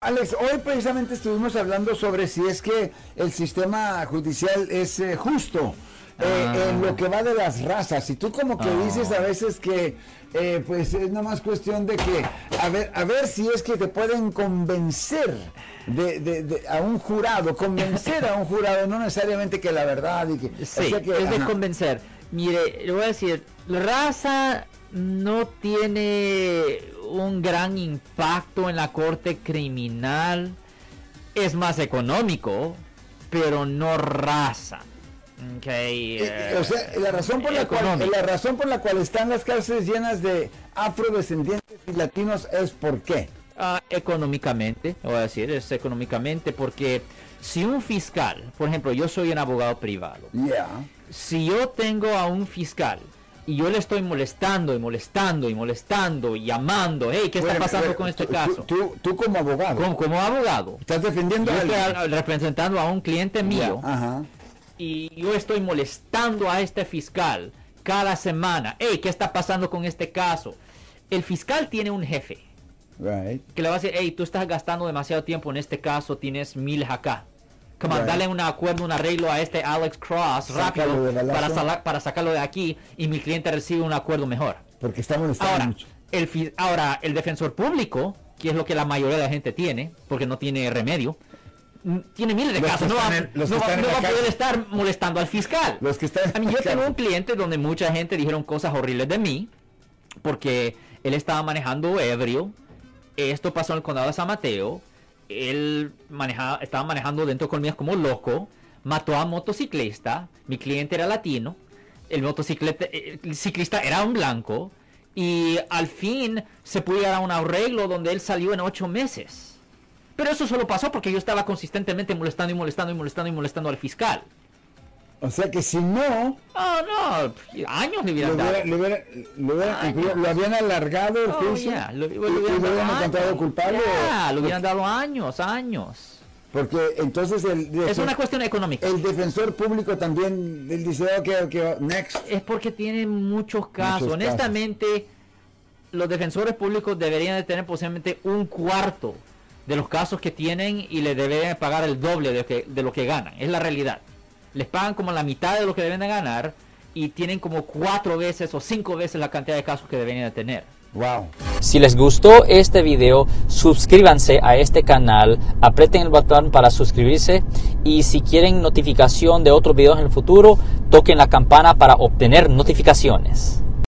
Alex, hoy precisamente estuvimos hablando sobre si es que el sistema judicial es eh, justo eh, Ah. en lo que va de las razas. Y tú como que Ah. dices a veces que eh, pues es nomás cuestión de que a ver, a ver si es que te pueden convencer de, de- de- a un jurado, convencer a un jurado, no necesariamente que la verdad y que... Sí, o sea que- es de ajá. convencer. Mire, le voy a decir, la raza no tiene un gran impacto en la corte criminal. Es más económico, pero no raza. Ok, Eh, eh, o sea, la razón por la cual la razón por la cual están las cárceles llenas de afrodescendientes y latinos es por qué. Ah, económicamente, voy a decir, es económicamente porque si un fiscal, por ejemplo, yo soy un abogado privado, Yeah. si yo tengo a un fiscal y yo le estoy molestando y molestando y molestando y llamando, hey, ¿qué está Bueno, pasando bueno, con este tú- caso? Tú, tú, como abogado, Como, como abogado, estás defendiendo yo a estoy representando a un cliente mío Ajá. y yo estoy molestando a este fiscal cada semana, hey, ¿qué está pasando con este caso? El fiscal tiene un jefe Right. que le va a decir, hey, tú estás gastando demasiado tiempo en este caso, tienes miles acá. Right. dale un acuerdo, un arreglo a este Alex Cross rápido para, para sacarlo de aquí y mi cliente recibe un acuerdo mejor. Porque está molestando Ahora mucho. el, ahora, el defensor público, que es lo que la mayoría de la gente tiene, porque no tiene remedio, tiene miles de Los casos, no va, en- no va- no va a poder estar molestando al fiscal. Los que están A mí, yo tengo un cliente donde mucha gente dijeron cosas horribles de mí porque él estaba manejando ebrio. Esto pasó en el condado de San Mateo. Él manejaba, estaba manejando dentro de colmillas como loco. Mató a un motociclista. Mi cliente era latino. El motociclista eh, el ciclista era un blanco. Y al fin se pudo llegar a un arreglo donde él salió en ocho meses. Pero eso solo pasó porque yo estaba consistentemente molestando y molestando y molestando y molestando al fiscal. O sea que si no, Oh, no, años le hubieran dado. lo hubiera- lo hubiera- habían alargado el Oh, juicio yeah, lo, hubieran encontrado culpable. Yeah, lo hubieran dado años, años. Porque entonces el, Es una cuestión económica. el defensor público también él dice, ok, ok, next. Es porque tiene muchos casos. Muchos Honestamente, los defensores públicos deberían de tener posiblemente un cuarto de los casos que tienen y le deberían pagar el doble de, que, de lo que ganan. Es la realidad. Les pagan como la mitad de lo que deben de ganar y tienen como cuatro veces o cinco veces la cantidad de casos que deberían de tener. Wow. Si les gustó este video, suscríbanse a este canal, aprieten el botón para suscribirse y si quieren notificación de otros videos en el futuro, toquen la campana para obtener notificaciones.